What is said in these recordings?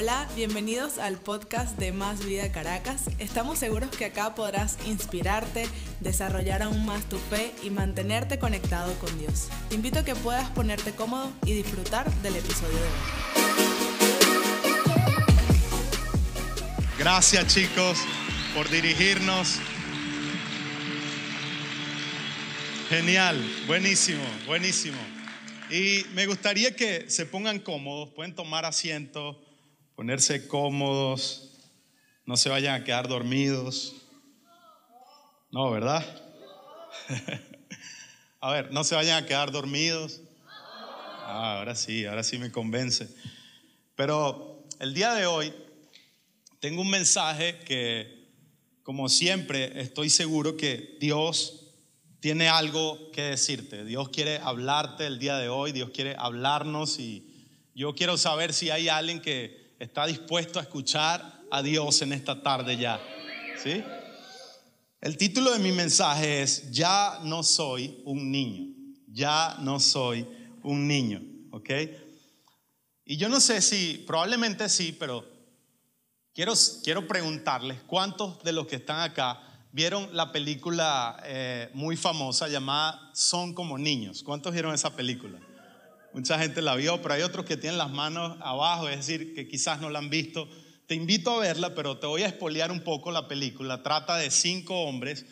Hola, bienvenidos al podcast de Más Vida Caracas. Estamos seguros que acá podrás inspirarte, desarrollar aún más tu fe y mantenerte conectado con Dios. Te invito a que puedas ponerte cómodo y disfrutar del episodio de hoy. Gracias chicos por dirigirnos. Genial, buenísimo, buenísimo. Y me gustaría que se pongan cómodos, pueden tomar asiento ponerse cómodos, no se vayan a quedar dormidos. No, ¿verdad? a ver, no se vayan a quedar dormidos. Ah, ahora sí, ahora sí me convence. Pero el día de hoy tengo un mensaje que, como siempre, estoy seguro que Dios tiene algo que decirte. Dios quiere hablarte el día de hoy, Dios quiere hablarnos y yo quiero saber si hay alguien que está dispuesto a escuchar a Dios en esta tarde ya. ¿Sí? El título de mi mensaje es Ya no soy un niño. Ya no soy un niño. ¿Ok? Y yo no sé si, probablemente sí, pero quiero, quiero preguntarles cuántos de los que están acá vieron la película eh, muy famosa llamada Son como niños. ¿Cuántos vieron esa película? Mucha gente la vio, pero hay otros que tienen las manos abajo, es decir, que quizás no la han visto. Te invito a verla, pero te voy a espolear un poco la película. Trata de cinco hombres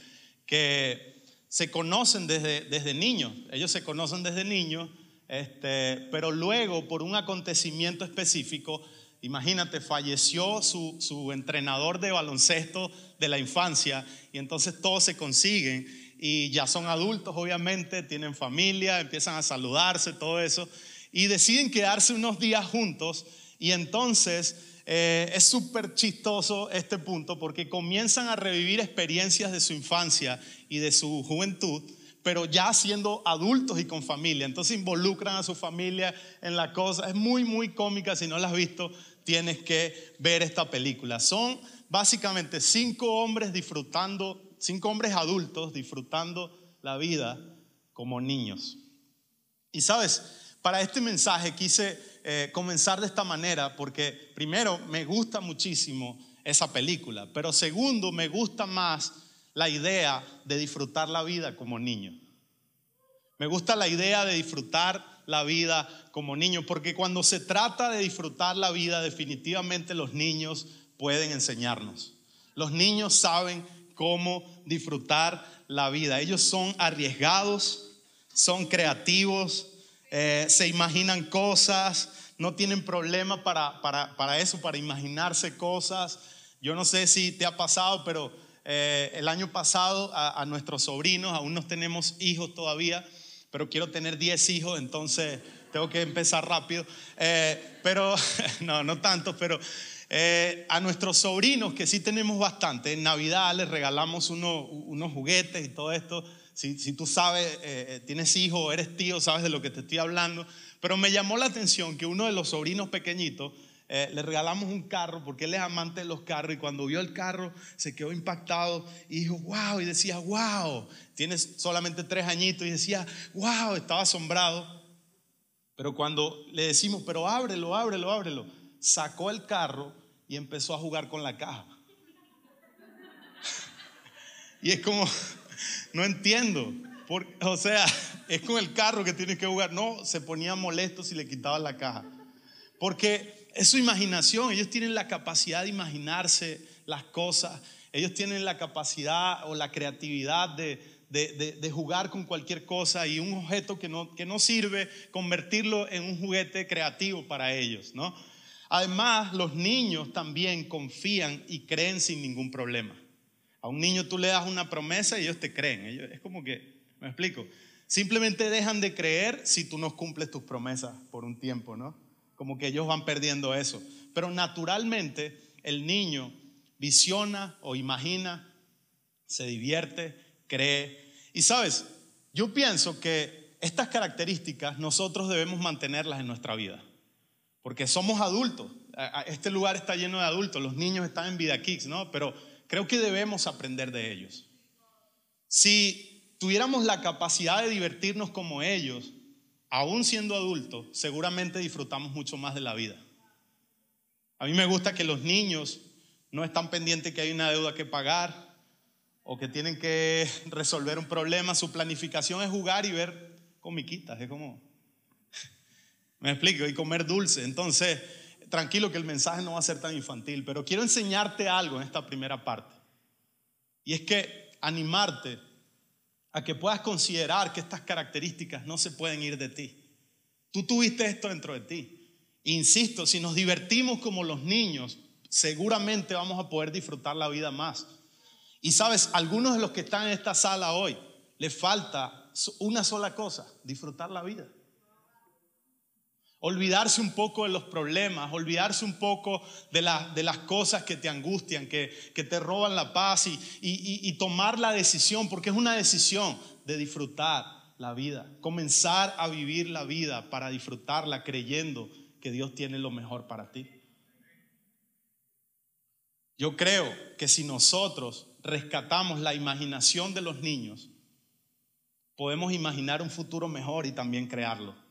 que se conocen desde, desde niños. Ellos se conocen desde niños, este, pero luego por un acontecimiento específico, imagínate, falleció su, su entrenador de baloncesto de la infancia y entonces todos se consiguen y ya son adultos, obviamente, tienen familia, empiezan a saludarse, todo eso, y deciden quedarse unos días juntos y entonces eh, es súper chistoso este punto porque comienzan a revivir experiencias de su infancia y de su juventud, pero ya siendo adultos y con familia. Entonces involucran a su familia en la cosa. Es muy, muy cómica. Si no la has visto, tienes que ver esta película. Son básicamente cinco hombres disfrutando cinco hombres adultos disfrutando la vida como niños. Y sabes, para este mensaje quise eh, comenzar de esta manera porque primero me gusta muchísimo esa película, pero segundo me gusta más la idea de disfrutar la vida como niño. Me gusta la idea de disfrutar la vida como niño, porque cuando se trata de disfrutar la vida, definitivamente los niños pueden enseñarnos. Los niños saben cómo disfrutar la vida. Ellos son arriesgados, son creativos, eh, se imaginan cosas, no tienen problema para, para, eso, para imaginarse cosas. Yo no sé si te ha pasado, pero eh, el año pasado a, nuestros sobrinos, aún no tenemos hijos todavía, pero quiero tener 10 hijos, entonces tengo que empezar rápido. Eh, pero, no, no tanto, pero eh, a nuestros sobrinos, que sí tenemos bastante, en Navidad les regalamos unos juguetes y todo esto. Si, tú sabes, eh, eh, tienes hijo, eres tío, sabes de lo que te estoy hablando. Pero me llamó la atención que uno de los sobrinos pequeñitos le regalamos un carro porque él es amante de los carros y cuando vio el carro se quedó impactado y dijo, wow, y decía, wow, tienes solamente tres añitos y decía, wow, estaba asombrado. Pero cuando le decimos, pero ábrelo, ábrelo, ábrelo, sacó el carro y empezó a jugar con la caja. y es como, no entiendo. o sea, es con el carro que tienes que jugar. No, se ponía molesto si le quitaban la caja. Porque es su imaginación. Ellos tienen la capacidad de imaginarse las cosas. Ellos tienen la capacidad o la creatividad de, de, jugar con cualquier cosa y un objeto que no, que no sirve, convertirlo en un juguete creativo para ellos, ¿no? Además, los niños también confían y creen sin ningún problema. A un niño tú le das una promesa y ellos te creen. es como que, me explico, simplemente dejan de creer si tú no cumples tus promesas por un tiempo, ¿no? Como que ellos van perdiendo eso. Pero naturalmente el niño visiona o imagina, se divierte, cree. Y sabes, yo pienso que estas características nosotros debemos mantenerlas en nuestra vida. Porque somos adultos. Este lugar está lleno de adultos. Los niños están en Vida Kicks, ¿no? Pero creo que debemos aprender de ellos. Si tuviéramos la capacidad de divertirnos como ellos, aún siendo adultos, seguramente disfrutamos mucho más de la vida. A mí me gusta que los niños no están pendientes que hay una deuda que pagar o que tienen que resolver un problema. Su planificación es jugar y ver comiquitas. Es como, me explico, y comer dulce. Entonces, tranquilo que el mensaje no va a ser tan infantil, pero quiero enseñarte algo en esta primera parte. Y es que animarte a que puedas considerar que estas características no se pueden ir de ti. Tú tuviste esto dentro de ti. Insisto, si nos divertimos como los niños, seguramente vamos a poder disfrutar la vida más. Y sabes, algunos de los que están en esta sala hoy, les falta una sola cosa, disfrutar la vida. Olvidarse un poco de los problemas, olvidarse un poco de, de las cosas que te angustian, que, te roban la paz y, y tomar la decisión, porque es una decisión de disfrutar la vida, comenzar a vivir la vida para disfrutarla creyendo que Dios tiene lo mejor para ti. Yo creo que si nosotros rescatamos la imaginación de los niños, podemos imaginar un futuro mejor y también crearlo.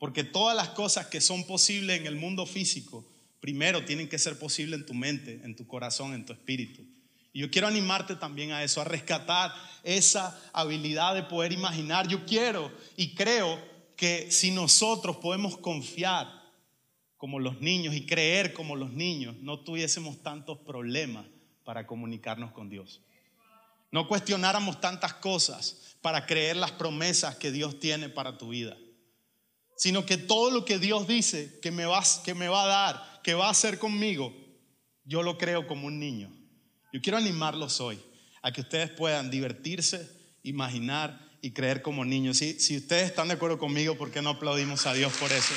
Porque todas las cosas que son posibles en el mundo físico, primero tienen que ser posibles en tu mente, en tu corazón, en tu espíritu. Y yo quiero animarte también a eso, a rescatar esa habilidad de poder imaginar. Yo quiero y creo que si nosotros podemos confiar como los niños y creer como los niños, no tuviésemos tantos problemas para comunicarnos con Dios. No cuestionáramos tantas cosas para creer las promesas que Dios tiene para tu vida sino que todo lo que Dios dice que me, va, que me va a dar, que va a hacer conmigo, yo lo creo como un niño. Yo quiero animarlos hoy a que ustedes puedan divertirse, imaginar y creer como niños. Si, si ustedes están de acuerdo conmigo, ¿por qué no aplaudimos a Dios por eso?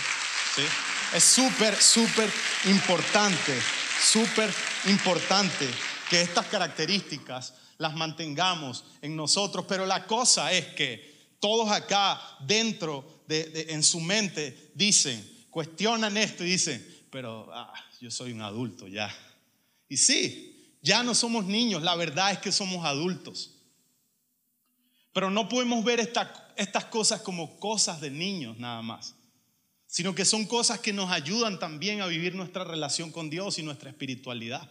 Es súper, súper importante, súper importante que estas características las mantengamos en nosotros, pero la cosa es que todos acá dentro en su mente dicen, cuestionan esto y dicen, pero ah, yo soy un adulto ya. Y sí, ya no somos niños, la verdad es que somos adultos. Pero no podemos ver estas cosas como cosas de niños nada más, sino que son cosas que nos ayudan también a vivir nuestra relación con Dios y nuestra espiritualidad.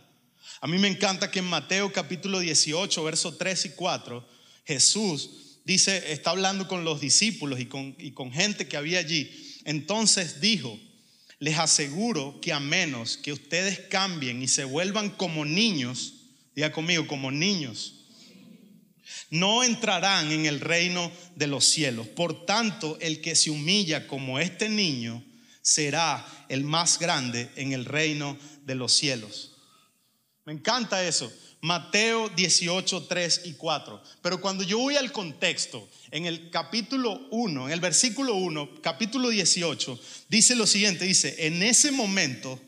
A mí me encanta que en Mateo capítulo 18, versos 3 y 4, Jesús dice, está hablando con los discípulos y con, y con gente que había allí. Entonces dijo, les aseguro que a menos que ustedes cambien y se vuelvan como niños, diga conmigo, como niños, no entrarán en el reino de los cielos. Por tanto, el que se humilla como este niño será el más grande en el reino de los cielos. Me encanta eso. Mateo 18, 3 y 4. Pero cuando yo voy al contexto, en el capítulo 1, en el versículo 1, capítulo 18, dice lo siguiente, dice, en ese momento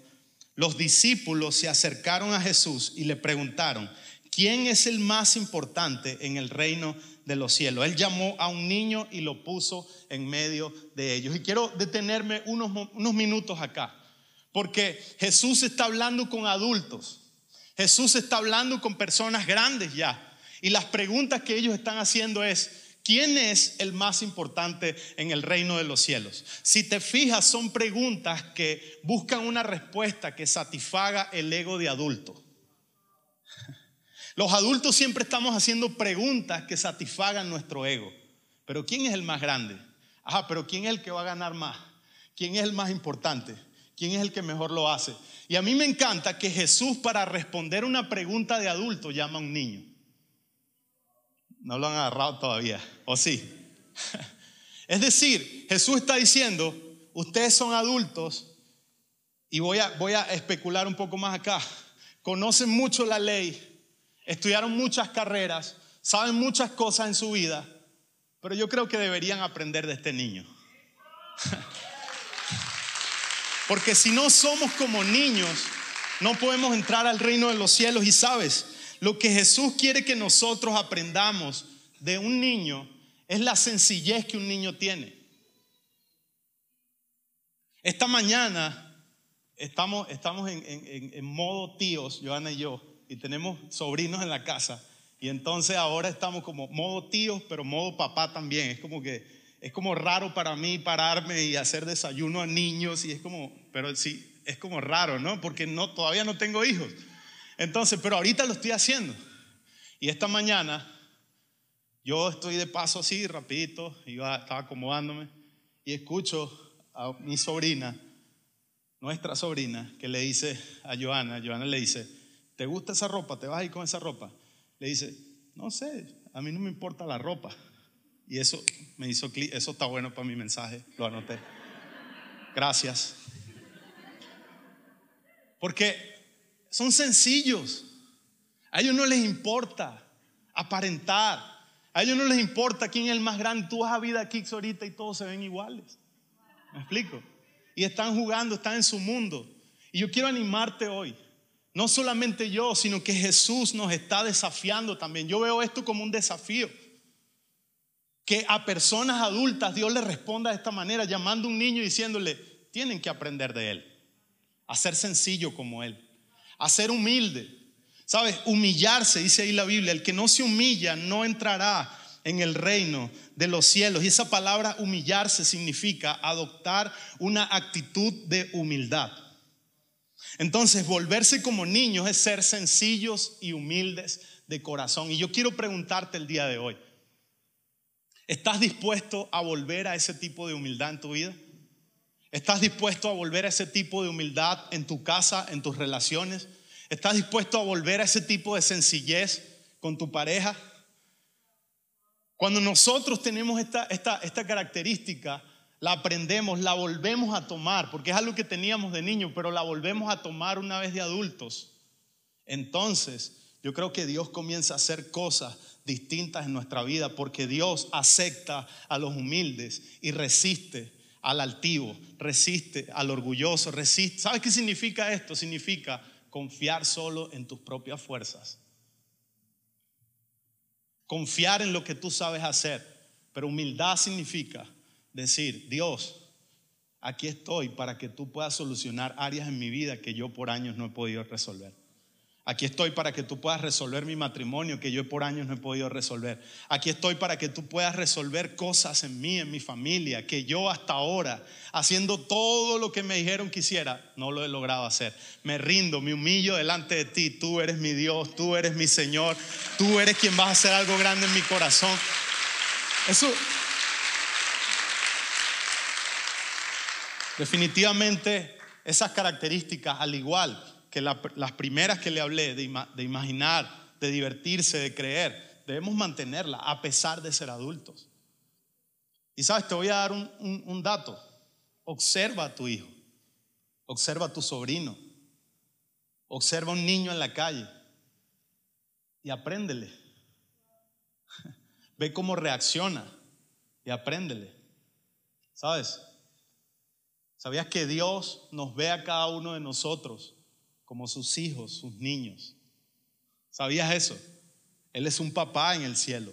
los discípulos se acercaron a Jesús y le preguntaron, ¿quién es el más importante en el reino de los cielos? Él llamó a un niño y lo puso en medio de ellos. Y quiero detenerme unos, unos minutos acá, porque Jesús está hablando con adultos. Jesús está hablando con personas grandes ya. Y las preguntas que ellos están haciendo es, ¿quién es el más importante en el reino de los cielos? Si te fijas, son preguntas que buscan una respuesta que satisfaga el ego de adulto. Los adultos siempre estamos haciendo preguntas que satisfagan nuestro ego. Pero ¿quién es el más grande? Ajá, pero ¿quién es el que va a ganar más? ¿Quién es el más importante? ¿Quién es el que mejor lo hace? Y a mí me encanta que Jesús para responder una pregunta de adulto llama a un niño. No lo han agarrado todavía, ¿o sí? Es decir, Jesús está diciendo, ustedes son adultos y voy a, voy a especular un poco más acá. Conocen mucho la ley, estudiaron muchas carreras, saben muchas cosas en su vida, pero yo creo que deberían aprender de este niño. Porque si no somos como niños, no podemos entrar al reino de los cielos. Y sabes, lo que Jesús quiere que nosotros aprendamos de un niño es la sencillez que un niño tiene. Esta mañana estamos, estamos en, en modo tíos, Joana y yo, y tenemos sobrinos en la casa. Y entonces ahora estamos como modo tíos, pero modo papá también. Es como que es como raro para mí pararme y hacer desayuno a niños y es como, pero sí, es como raro, ¿no? Porque no, todavía no tengo hijos. Entonces, pero ahorita lo estoy haciendo. Y esta mañana yo estoy de paso así, rapidito, iba, estaba acomodándome y escucho a mi sobrina, nuestra sobrina, que le dice a Joana, Joana le dice, ¿te gusta esa ropa? ¿Te vas a con esa ropa? Le dice, no sé, a mí no me importa la ropa. Y eso me hizo clic, eso está bueno para mi mensaje, lo anoté. Gracias. Porque son sencillos. A ellos no les importa aparentar. A ellos no les importa quién es el más grande. Tú vas a vida aquí ahorita y todos se ven iguales. ¿Me explico? Y están jugando, están en su mundo. Y yo quiero animarte hoy. No solamente yo, sino que Jesús nos está desafiando también. Yo veo esto como un desafío. Que a personas adultas Dios les responda de esta manera, llamando a un niño y diciéndole, tienen que aprender de Él. A ser sencillo como Él. A ser humilde ¿Sabes? Humillarse, dice ahí la Biblia, el que no se humilla no entrará en el reino de los cielos. Y esa palabra humillarse significa adoptar una actitud de humildad. Entonces, volverse como niños es ser sencillos y humildes de corazón. Y yo quiero preguntarte el día de hoy, ¿estás dispuesto a volver a ese tipo de humildad en tu vida? ¿Estás dispuesto a volver a ese tipo de humildad en tu casa, en tus relaciones? ¿Estás dispuesto a volver a ese tipo de sencillez con tu pareja? Cuando nosotros tenemos esta, esta, esta característica, la aprendemos, la volvemos a tomar, porque es algo que teníamos de niño, pero la volvemos a tomar una vez de adultos. Entonces, yo creo que Dios comienza a hacer cosas distintas en nuestra vida, porque Dios acepta a los humildes y resiste al altivo, resiste al orgulloso, resiste. ¿Sabes qué significa esto? Significa confiar solo en tus propias fuerzas. Confiar en lo que tú sabes hacer. Pero humildad significa decir, Dios, aquí estoy para que tú puedas solucionar áreas en mi vida que yo por años no he podido resolver. Aquí estoy para que tú puedas resolver mi matrimonio que yo por años no he podido resolver. Aquí estoy para que tú puedas resolver cosas en mí, en mi familia, que yo hasta ahora, haciendo todo lo que me dijeron que hiciera, no lo he logrado hacer. Me rindo, me humillo delante de ti. Tú eres mi Dios, tú eres mi Señor, tú eres quien vas a hacer algo grande en mi corazón. Eso definitivamente esas características, al igual que las primeras que le hablé, de, imaginar, de divertirse, de creer, debemos mantenerla a pesar de ser adultos. Y sabes, te voy a dar un, un dato. Observa a tu hijo, observa a tu sobrino, observa a un niño en la calle y apréndele. Ve cómo reacciona y apréndele. ¿Sabes? ¿Sabías que Dios nos ve a cada uno de nosotros como sus hijos, sus niños. ¿Sabías eso? Él es un papá en el cielo.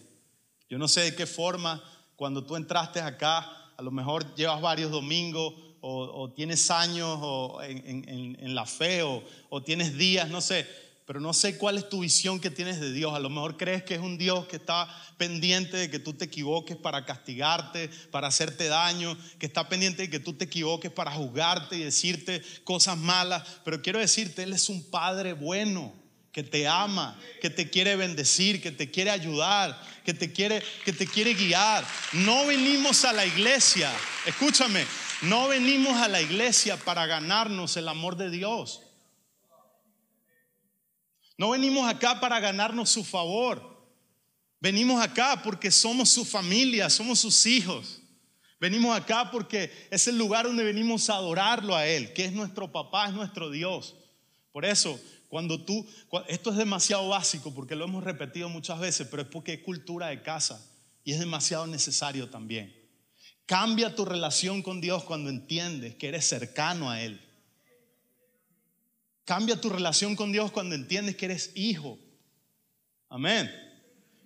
Yo no sé de qué forma, cuando tú entraste acá, a lo mejor llevas varios domingos o, tienes años o en, la fe o, o tienes días, no sé, pero no sé cuál es tu visión que tienes de Dios. A lo mejor crees que es un Dios que está pendiente de que tú te equivoques para castigarte, para hacerte daño, que está pendiente de que tú te equivoques para juzgarte y decirte cosas malas. Pero quiero decirte, Él es un Padre bueno que te ama, que te quiere bendecir, que te quiere ayudar, que te quiere, que te quiere guiar. No venimos a la iglesia, escúchame, no venimos a la iglesia para ganarnos el amor de Dios. No venimos acá para ganarnos su favor. Venimos acá porque somos su familia, somos sus hijos. Venimos acá porque es el lugar donde venimos a adorarlo a Él, que es nuestro papá, es nuestro Dios. Por eso, cuando tú, esto es demasiado básico porque lo hemos repetido muchas veces, pero es porque es cultura de casa y es demasiado necesario también. Cambia tu relación con Dios cuando entiendes que eres cercano a Él. Cambia tu relación con Dios cuando entiendes que eres hijo. Amén.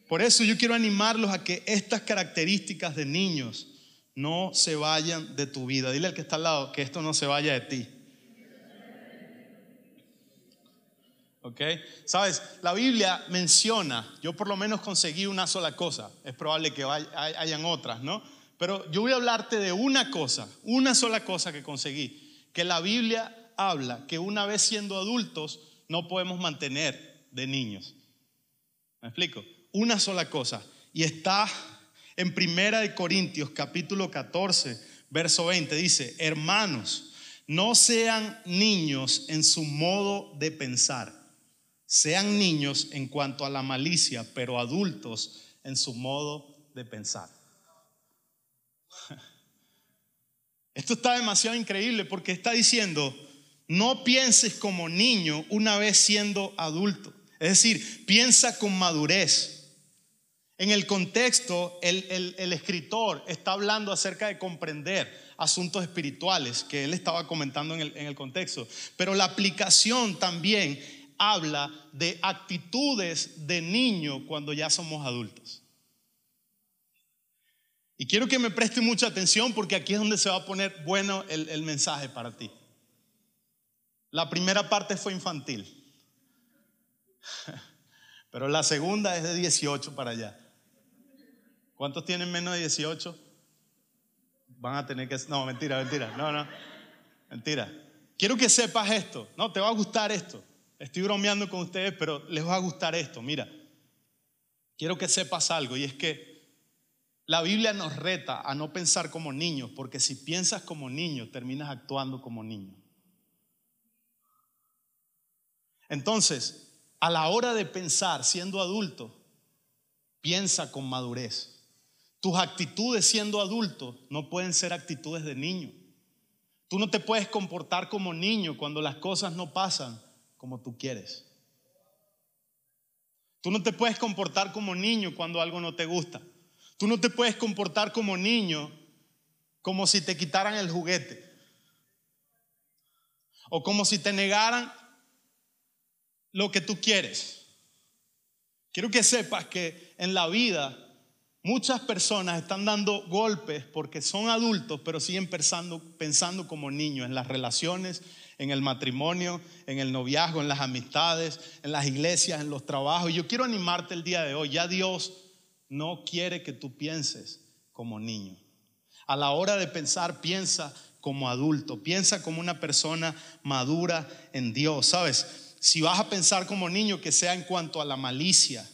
Por eso yo quiero animarlos a que estas características de niños no se vayan de tu vida. Dile al que está al lado que esto no se vaya de ti. ¿Ok? Sabes, la Biblia menciona, yo por lo menos conseguí una sola cosa, es probable que hayan otras, ¿no? Pero yo voy a hablarte de una cosa, una sola cosa que conseguí, que la Biblia habla que una vez siendo adultos no podemos mantener de niños. ¿Me explico? Una sola cosa. Y está en Primera de Corintios capítulo 14, verso 20. Dice, hermanos, no sean niños en su modo de pensar. Sean niños en cuanto a la malicia, pero adultos en su modo de pensar. Esto está demasiado increíble porque está diciendo, no pienses como niño una vez siendo adulto. Es decir, piensa con madurez. En el contexto, el, escritor está hablando acerca de comprender asuntos espirituales que él estaba comentando en el, en el contexto, pero la aplicación también habla de actitudes de niño cuando ya somos adultos. Y quiero que me preste mucha atención porque aquí es donde se va a poner bueno el, el mensaje para ti. La primera parte fue infantil, pero la segunda es de 18 para allá. ¿Cuántos tienen menos de 18? Van a tener que... No, mentira, mentira. No, no. Mentira. Quiero que sepas esto. No, te va a gustar esto. Estoy bromeando con ustedes, pero les va a gustar esto. Mira, quiero que sepas algo y es que la Biblia nos reta a no pensar como niños, porque si piensas como niño, terminas actuando como niño. Entonces, a la hora de pensar siendo adulto, piensa con madurez. Tus actitudes siendo adulto no pueden ser actitudes de niño. Tú no te puedes comportar como niño cuando las cosas no pasan como tú quieres. Tú no te puedes comportar como niño cuando algo no te gusta. Tú no te puedes comportar como niño como si te quitaran el juguete. O como si te negaran lo que tú quieres. Quiero que sepas que en la vida Muchas personas están dando golpes porque son adultos, pero siguen pensando, pensando como niños en las relaciones, en el matrimonio, en el noviazgo, en las amistades, en las iglesias, en los trabajos. Yo quiero animarte el día de hoy. Ya Dios no quiere que tú pienses como niño. A la hora de pensar, piensa como adulto, piensa como una persona madura en Dios. ¿Sabes? Si vas a pensar como niño, que sea en cuanto a la malicia,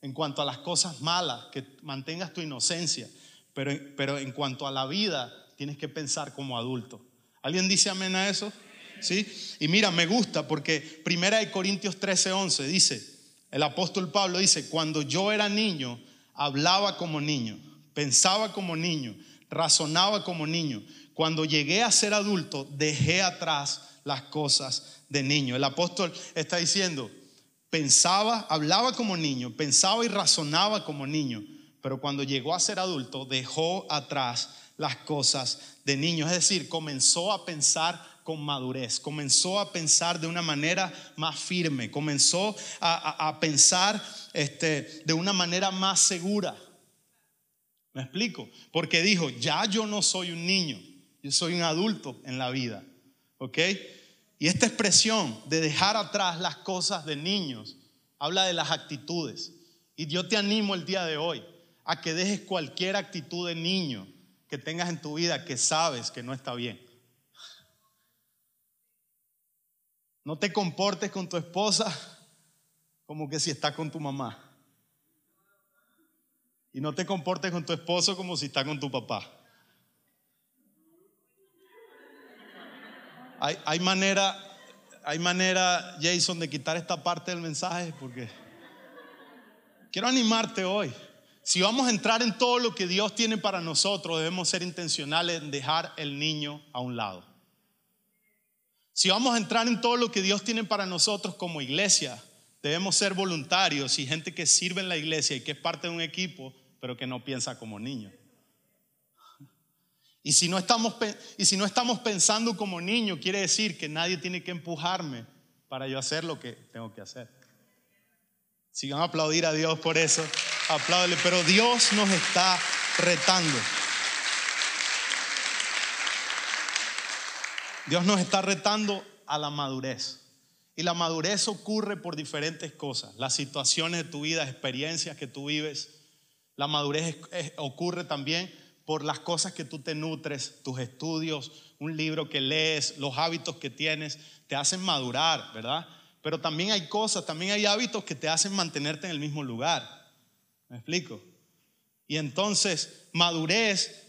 en cuanto a las cosas malas, que mantengas tu inocencia, pero, pero en cuanto a la vida, tienes que pensar como adulto. ¿Alguien dice amén a eso? ¿Sí? Y mira, me gusta porque Primera de Corintios 13, 11 dice, el apóstol Pablo dice, cuando yo era niño, hablaba como niño, pensaba como niño, razonaba como niño. Cuando llegué a ser adulto, dejé atrás las cosas de niño. El apóstol está diciendo, Pensaba, hablaba como niño, pensaba y razonaba como niño, pero cuando llegó a ser adulto dejó atrás las cosas de niño. Es decir, comenzó a pensar con madurez, comenzó a pensar de una manera más firme, comenzó a, pensar este, de una manera más segura. ¿Me explico? Porque dijo, ya yo no soy un niño, yo soy un adulto en la vida. ¿Ok? Y esta expresión de dejar atrás las cosas de niños habla de las actitudes. Y yo te animo el día de hoy a que dejes cualquier actitud de niño que tengas en tu vida que sabes que no está bien. No te comportes con tu esposa como que si está con tu mamá. Y no te comportes con tu esposo como si está con tu papá. Hay, manera, hay manera, Jason, de quitar esta parte del mensaje porque quiero animarte hoy. Si vamos a entrar en todo lo que Dios tiene para nosotros, debemos ser intencionales en dejar el niño a un lado. Si vamos a entrar en todo lo que Dios tiene para nosotros como iglesia, debemos ser voluntarios y gente que sirve en la iglesia y que es parte de un equipo, pero que no piensa como niño. Y si, no estamos, y si no estamos pensando como niños, quiere decir que nadie tiene que empujarme para yo hacer lo que tengo que hacer. Si van a aplaudir a Dios por eso, apláudele. Pero Dios nos está retando. Dios nos está retando a la madurez. Y la madurez ocurre por diferentes cosas. Las situaciones de tu vida, experiencias que tú vives. La madurez ocurre también por las cosas que tú te nutres, tus estudios, un libro que lees, los hábitos que tienes, te hacen madurar, ¿verdad? Pero también hay cosas, también hay hábitos que te hacen mantenerte en el mismo lugar. ¿Me explico? Y entonces, madurez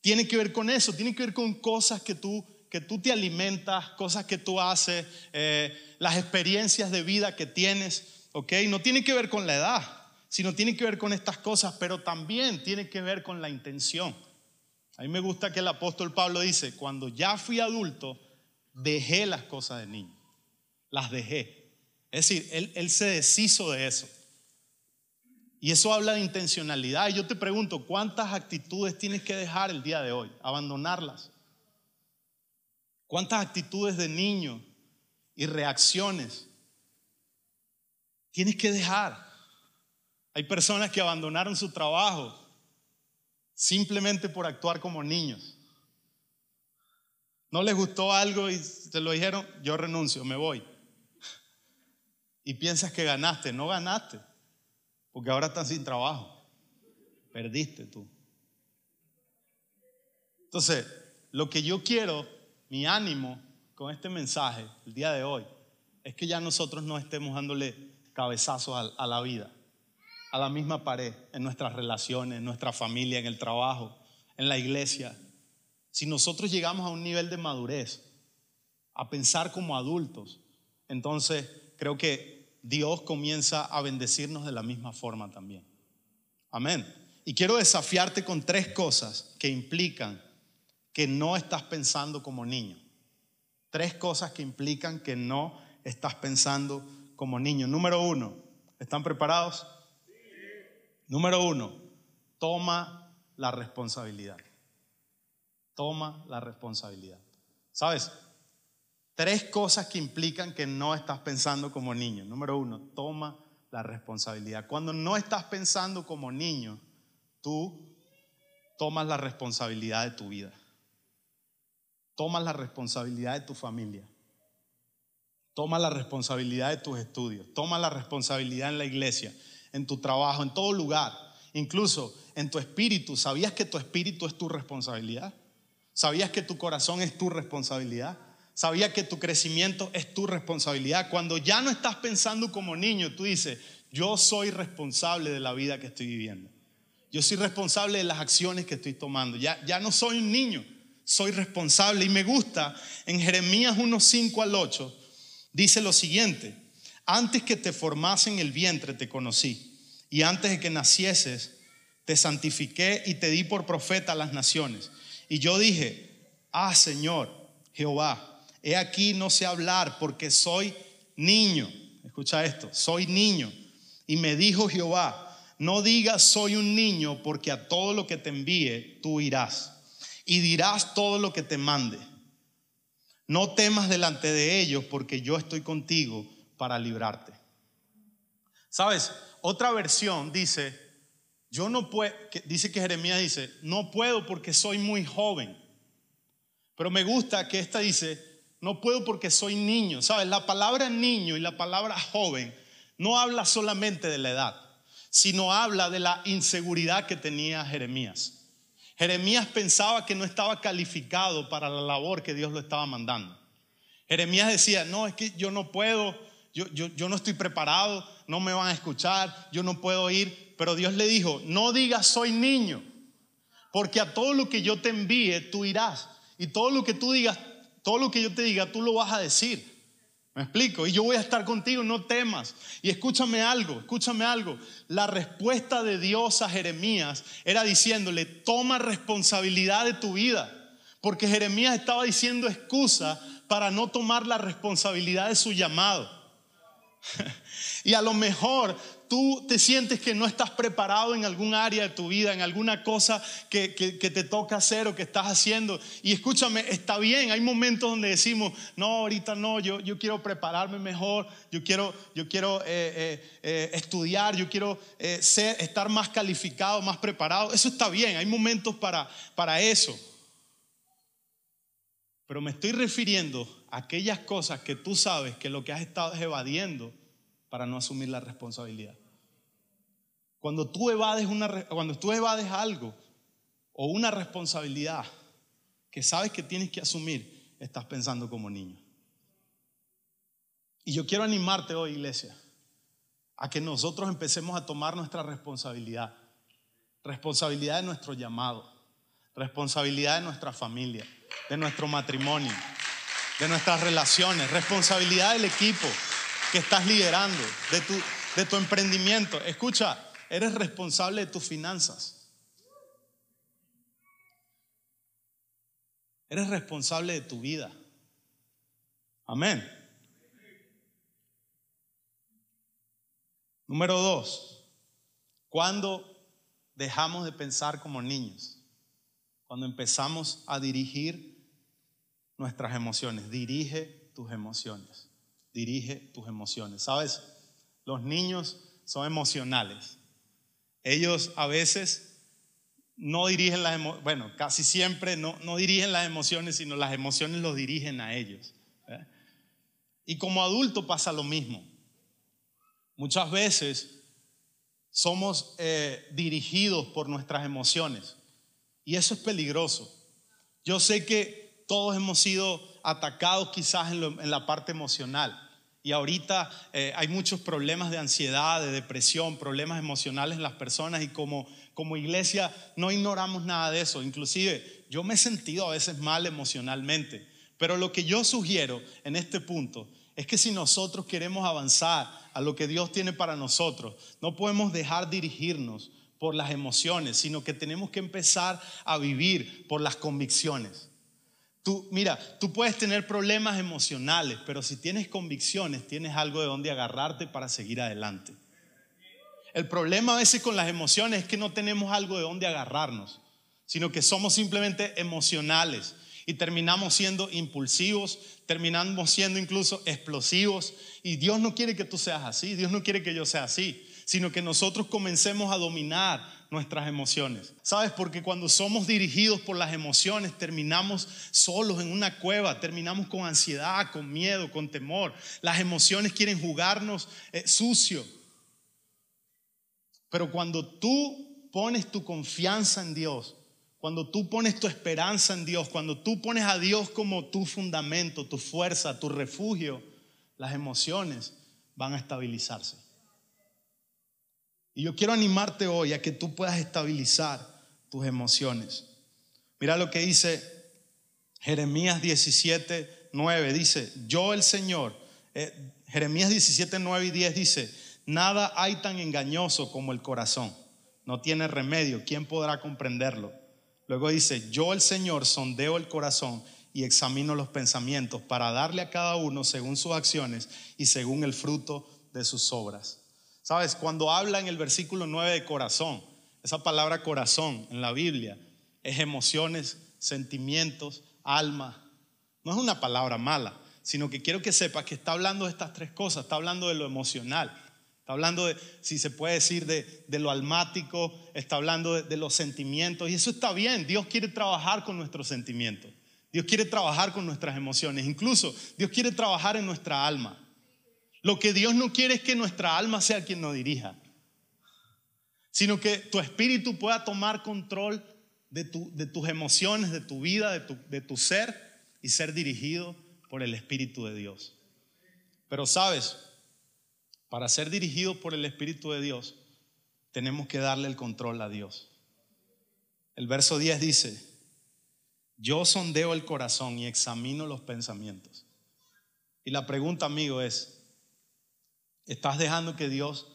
tiene que ver con eso, tiene que ver con cosas que tú, que tú te alimentas, cosas que tú haces, eh, las experiencias de vida que tienes, ¿ok? No tiene que ver con la edad sino tiene que ver con estas cosas, pero también tiene que ver con la intención. A mí me gusta que el apóstol Pablo dice, cuando ya fui adulto, dejé las cosas de niño, las dejé. Es decir, él, él se deshizo de eso. Y eso habla de intencionalidad. Y yo te pregunto, ¿cuántas actitudes tienes que dejar el día de hoy? Abandonarlas. ¿Cuántas actitudes de niño y reacciones tienes que dejar? Hay personas que abandonaron su trabajo simplemente por actuar como niños. No les gustó algo y te lo dijeron, yo renuncio, me voy. Y piensas que ganaste, no ganaste, porque ahora estás sin trabajo. Perdiste tú. Entonces, lo que yo quiero, mi ánimo con este mensaje el día de hoy, es que ya nosotros no estemos dándole cabezazos a la vida a la misma pared en nuestras relaciones, en nuestra familia, en el trabajo, en la iglesia. Si nosotros llegamos a un nivel de madurez, a pensar como adultos, entonces creo que Dios comienza a bendecirnos de la misma forma también. Amén. Y quiero desafiarte con tres cosas que implican que no estás pensando como niño. Tres cosas que implican que no estás pensando como niño. Número uno, ¿están preparados? Número uno, toma la responsabilidad. Toma la responsabilidad. ¿Sabes? Tres cosas que implican que no estás pensando como niño. Número uno, toma la responsabilidad. Cuando no estás pensando como niño, tú tomas la responsabilidad de tu vida. Tomas la responsabilidad de tu familia. Toma la responsabilidad de tus estudios. Toma la responsabilidad en la iglesia en tu trabajo, en todo lugar, incluso en tu espíritu. ¿Sabías que tu espíritu es tu responsabilidad? ¿Sabías que tu corazón es tu responsabilidad? ¿Sabías que tu crecimiento es tu responsabilidad? Cuando ya no estás pensando como niño, tú dices, yo soy responsable de la vida que estoy viviendo. Yo soy responsable de las acciones que estoy tomando. Ya, ya no soy un niño, soy responsable. Y me gusta, en Jeremías 1, 5 al 8, dice lo siguiente, antes que te formase en el vientre te conocí, y antes de que nacieses te santifiqué y te di por profeta a las naciones. Y yo dije, ah Señor, Jehová, he aquí no sé hablar porque soy niño. Escucha esto, soy niño. Y me dijo Jehová, no digas soy un niño porque a todo lo que te envíe tú irás y dirás todo lo que te mande. No temas delante de ellos porque yo estoy contigo para librarte. ¿Sabes? Otra versión dice, yo no puedo, dice que Jeremías dice, no puedo porque soy muy joven. Pero me gusta que esta dice, no puedo porque soy niño. ¿Sabes? La palabra niño y la palabra joven no habla solamente de la edad, sino habla de la inseguridad que tenía Jeremías. Jeremías pensaba que no estaba calificado para la labor que Dios lo estaba mandando. Jeremías decía, no, es que yo no puedo, yo, no estoy preparado, no me van a escuchar, yo no puedo ir. Pero Dios le dijo, no digas soy niño, porque a todo lo que yo te envíe tú irás. Y todo lo que tú digas, todo lo que yo te diga, tú lo vas a decir. ¿Me explico? Y yo voy a estar contigo, no temas. Y escúchame algo, escúchame algo. La respuesta de Dios a Jeremías era diciéndole, toma responsabilidad de tu vida. Porque Jeremías estaba diciendo excusa para no tomar la responsabilidad de su llamado. y a lo mejor tú te sientes que no estás preparado en algún área de tu vida, en alguna cosa que, te toca hacer o que estás haciendo. Y escúchame, está bien, hay momentos donde decimos, no, ahorita no, yo, yo quiero prepararme mejor, yo quiero, yo quiero eh, eh, eh, estudiar, yo quiero ser, estar más calificado, más preparado. Eso está bien, hay momentos para, para eso. Pero me estoy refiriendo aquellas cosas que tú sabes que lo que has estado es evadiendo para no asumir la responsabilidad. Cuando tú evades, una, cuando tú evades algo o una responsabilidad que sabes que tienes que asumir, estás pensando como niño. Y yo quiero animarte hoy, iglesia, a que nosotros empecemos a tomar nuestra responsabilidad, responsabilidad de nuestro llamado, responsabilidad de nuestra familia, de nuestro matrimonio, de nuestras relaciones, responsabilidad del equipo que estás liderando, de tu, de tu emprendimiento. Escucha, eres responsable de tus finanzas. Eres responsable de tu vida. Amén. Número dos, cuando dejamos de pensar como niños, cuando empezamos a dirigir nuestras emociones, dirige tus emociones, dirige tus emociones. ¿Sabes? Los niños son emocionales. Ellos a veces no dirigen las emociones, bueno, casi siempre no, no, dirigen las emociones, sino las emociones los dirigen a ellos. ¿eh? Y como adulto pasa lo mismo. Muchas veces somos eh, dirigidos por nuestras emociones y eso es peligroso. Yo sé que todos hemos sido atacados quizás en la parte emocional. Y ahorita eh, hay muchos problemas de ansiedad, de depresión, problemas emocionales en las personas y como, como iglesia no ignoramos nada de eso. Inclusive yo me he sentido a veces mal emocionalmente. Pero lo que yo sugiero en este punto es que si nosotros queremos avanzar a lo que Dios tiene para nosotros, no podemos dejar dirigirnos por las emociones, sino que tenemos que empezar a vivir por las convicciones. Tú, mira, tú puedes tener problemas emocionales, pero si tienes convicciones, tienes algo de donde agarrarte para seguir adelante. El problema a veces con las emociones es que no tenemos algo de donde agarrarnos, sino que somos simplemente emocionales y terminamos siendo impulsivos, terminamos siendo incluso explosivos. Y Dios no quiere que tú seas así, Dios no quiere que yo sea así, sino que nosotros comencemos a dominar nuestras emociones. ¿Sabes? Porque cuando somos dirigidos por las emociones, terminamos solos en una cueva, terminamos con ansiedad, con miedo, con temor. Las emociones quieren jugarnos eh, sucio. Pero cuando tú pones tu confianza en Dios, cuando tú pones tu esperanza en Dios, cuando tú pones a Dios como tu fundamento, tu fuerza, tu refugio, las emociones van a estabilizarse. Y yo quiero animarte hoy a que tú puedas estabilizar tus emociones. Mira lo que dice Jeremías 17, 9. Dice, yo el Señor, eh, Jeremías 17, 9 y 10 dice, nada hay tan engañoso como el corazón. No tiene remedio. ¿Quién podrá comprenderlo? Luego dice, yo el Señor sondeo el corazón y examino los pensamientos para darle a cada uno según sus acciones y según el fruto de sus obras. Sabes, cuando habla en el versículo 9 de corazón, esa palabra corazón en la Biblia es emociones, sentimientos, alma. No es una palabra mala, sino que quiero que sepas que está hablando de estas tres cosas, está hablando de lo emocional, está hablando de, si se puede decir, de, lo almático, está hablando de, de los sentimientos, y eso está bien, Dios quiere trabajar con nuestros sentimientos, Dios quiere trabajar con nuestras emociones, incluso Dios quiere trabajar en nuestra alma. Lo que Dios no quiere es que nuestra alma sea quien nos dirija, sino que tu espíritu pueda tomar control de, tus emociones, de tu vida, de tu, de tu ser y ser dirigido por el Espíritu de Dios. Pero sabes, para ser dirigido por el Espíritu de Dios, tenemos que darle el control a Dios. El verso 10 dice, yo sondeo el corazón y examino los pensamientos. Y la pregunta, amigo, es, ¿Estás dejando que Dios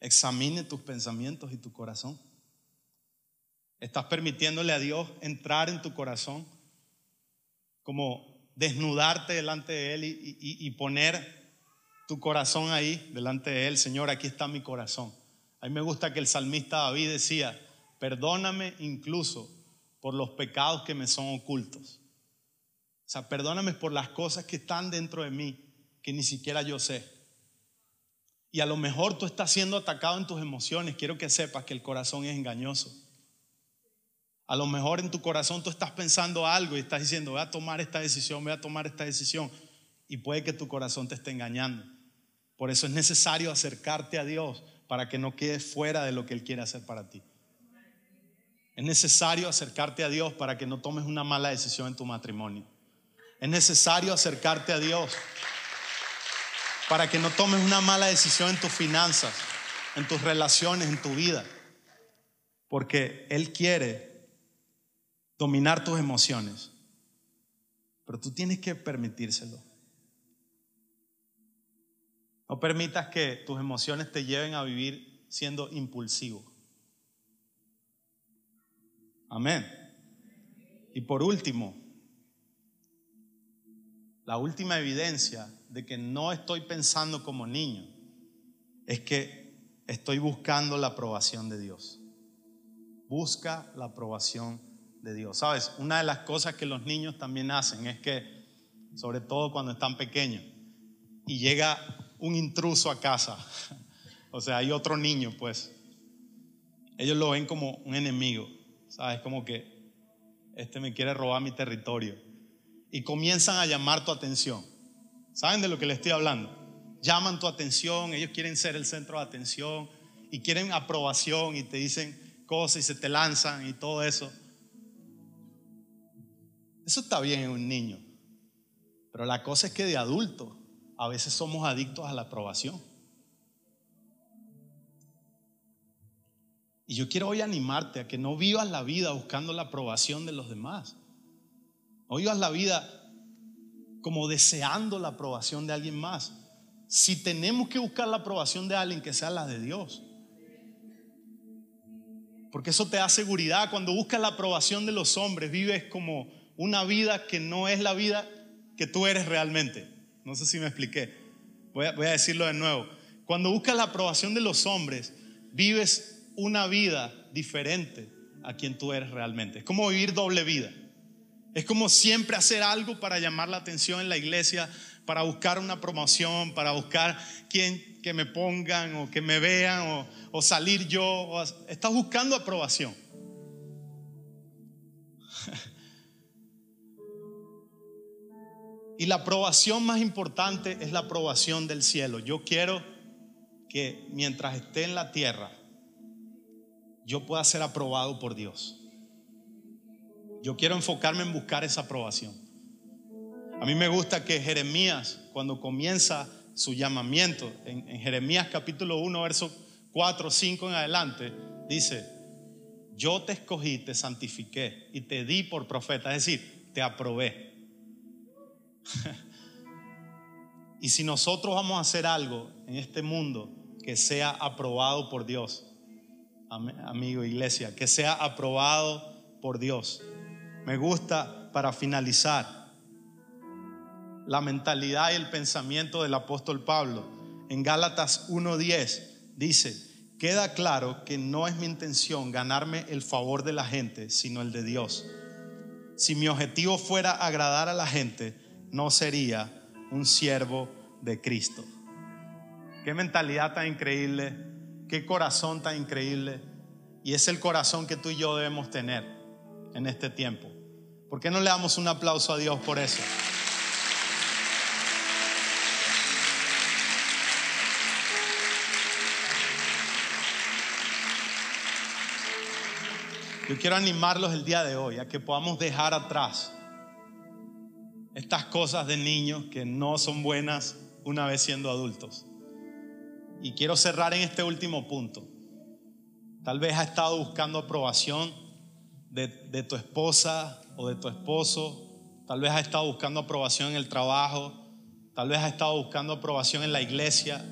examine tus pensamientos y tu corazón? ¿Estás permitiéndole a Dios entrar en tu corazón? Como desnudarte delante de Él y, poner tu corazón ahí delante de Él. Señor, aquí está mi corazón. A mí me gusta que el salmista David decía, perdóname incluso por los pecados que me son ocultos. O sea, perdóname por las cosas que están dentro de mí que ni siquiera yo sé. Y a lo mejor tú estás siendo atacado en tus emociones. Quiero que sepas que el corazón es engañoso. A lo mejor en tu corazón tú estás pensando algo y estás diciendo, voy a tomar esta decisión, voy a tomar esta decisión. Y puede que tu corazón te esté engañando. Por eso es necesario acercarte a Dios para que no quedes fuera de lo que Él quiere hacer para ti. Es necesario acercarte a Dios para que no tomes una mala decisión en tu matrimonio. Es necesario acercarte a Dios para que no tomes una mala decisión en tus finanzas, en tus relaciones, en tu vida. Porque Él quiere dominar tus emociones. Pero tú tienes que permitírselo. No permitas que tus emociones te lleven a vivir siendo impulsivo. Amén. Y por último, la última evidencia de que no estoy pensando como niño es que estoy buscando la aprobación de Dios. Busca la aprobación de Dios. Sabes, una de las cosas que los niños también hacen es que, sobre todo cuando están pequeños, y llega un intruso a casa, o sea, hay otro niño, pues, ellos lo ven como un enemigo, ¿sabes? Como que este me quiere robar mi territorio. Y comienzan a llamar tu atención. ¿Saben de lo que le estoy hablando? Llaman tu atención, ellos quieren ser el centro de atención y quieren aprobación y te dicen cosas y se te lanzan y todo eso. Eso está bien en un niño. Pero la cosa es que de adulto a veces somos adictos a la aprobación. Y yo quiero hoy animarte a que no vivas la vida buscando la aprobación de los demás. No vivas la vida como deseando la aprobación de alguien más. Si tenemos que buscar la aprobación de alguien, que sea la de Dios. Porque eso te da seguridad. Cuando buscas la aprobación de los hombres, vives como una vida que no es la vida que tú eres realmente. No sé si me expliqué. Voy a, voy a decirlo de nuevo. Cuando buscas la aprobación de los hombres, vives una vida diferente a quien tú eres realmente. Es como vivir doble vida. Es como siempre hacer algo para llamar la atención en la iglesia, para buscar una promoción, para buscar quien que me pongan o que me vean o, salir yo. O, estás buscando aprobación. Y la aprobación más importante es la aprobación del cielo. Yo quiero que mientras esté en la tierra, yo pueda ser aprobado por Dios. Yo quiero enfocarme en buscar esa aprobación. A mí me gusta que Jeremías, cuando comienza su llamamiento, en, Jeremías capítulo 1, verso 4, 5 en adelante, dice, yo te escogí, te santifiqué y te di por profeta, es decir, te aprobé. y si nosotros vamos a hacer algo en este mundo que sea aprobado por Dios, amigo iglesia, que sea aprobado por Dios. Me gusta para finalizar la mentalidad y el pensamiento del apóstol Pablo. En Gálatas 1.10 dice, queda claro que no es mi intención ganarme el favor de la gente, sino el de Dios. Si mi objetivo fuera agradar a la gente, no sería un siervo de Cristo. Qué mentalidad tan increíble, qué corazón tan increíble. Y es el corazón que tú y yo debemos tener en este tiempo. ¿Por qué no le damos un aplauso a Dios por eso? Yo quiero animarlos el día de hoy a que podamos dejar atrás estas cosas de niños que no son buenas una vez siendo adultos. Y quiero cerrar en este último punto. Tal vez has estado buscando aprobación de, tu esposa o de tu esposo. Tal vez has estado buscando aprobación en el trabajo. Tal vez has estado buscando aprobación en la iglesia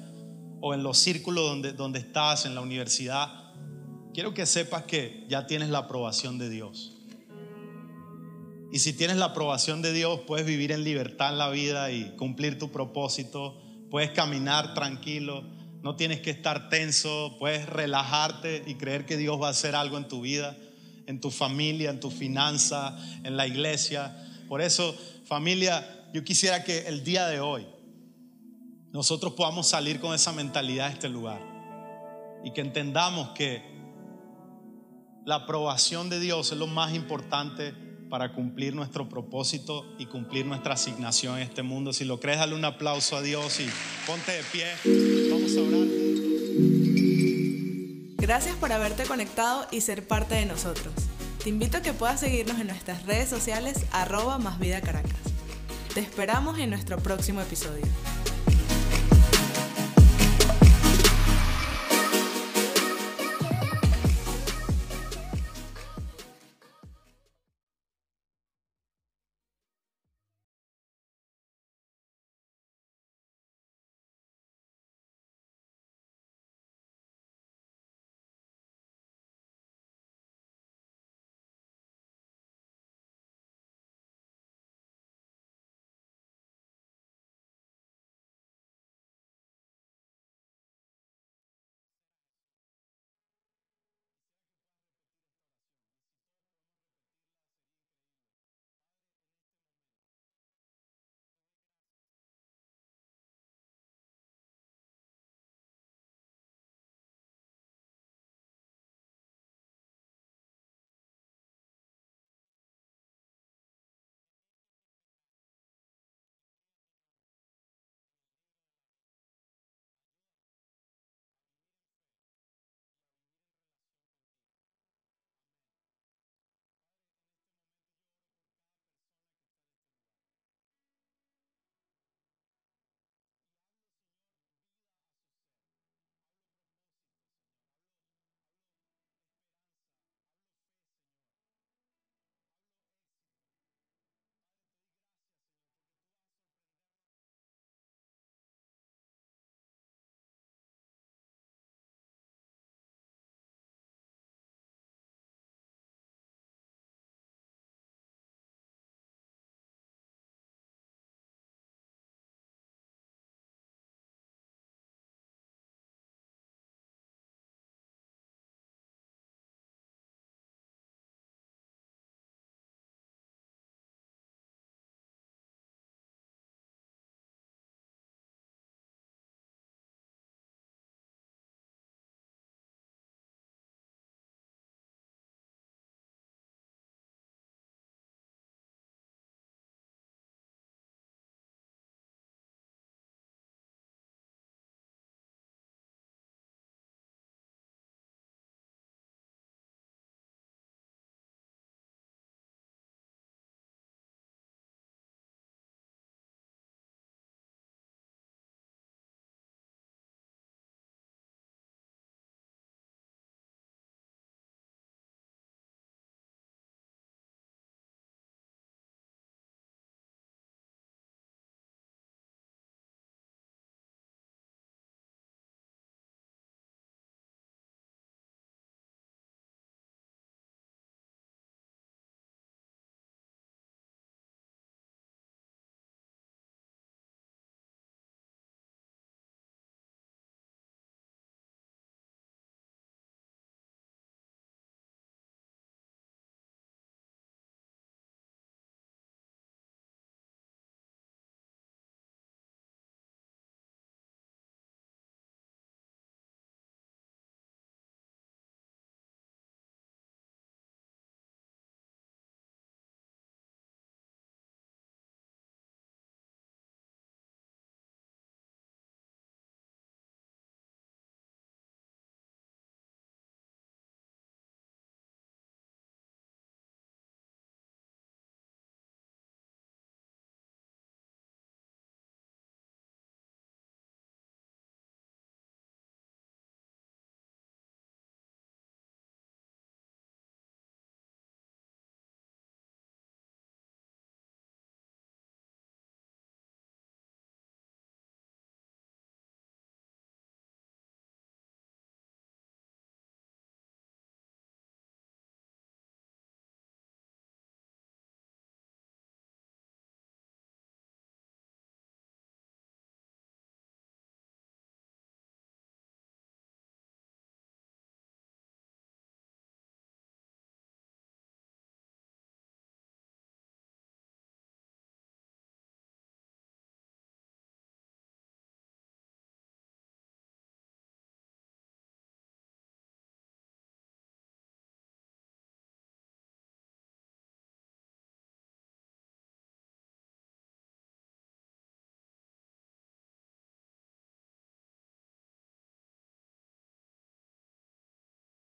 o en los círculos donde, donde estás, en la universidad. Quiero que sepas que ya tienes la aprobación de Dios. Y si tienes la aprobación de Dios, puedes vivir en libertad en la vida y cumplir tu propósito. Puedes caminar tranquilo, no tienes que estar tenso, puedes relajarte y creer que Dios va a hacer algo en tu vida, en tu familia, en tu finanza, en la iglesia. Por eso, familia, yo quisiera que el día de hoy nosotros podamos salir con esa mentalidad de este lugar y que entendamos que la aprobación de Dios es lo más importante para cumplir nuestro propósito y cumplir nuestra asignación en este mundo. Si lo crees, dale un aplauso a Dios y ponte de pie. Vamos a orar Gracias por haberte conectado y ser parte de nosotros. Te invito a que puedas seguirnos en nuestras redes sociales arroba más vida Caracas. Te esperamos en nuestro próximo episodio.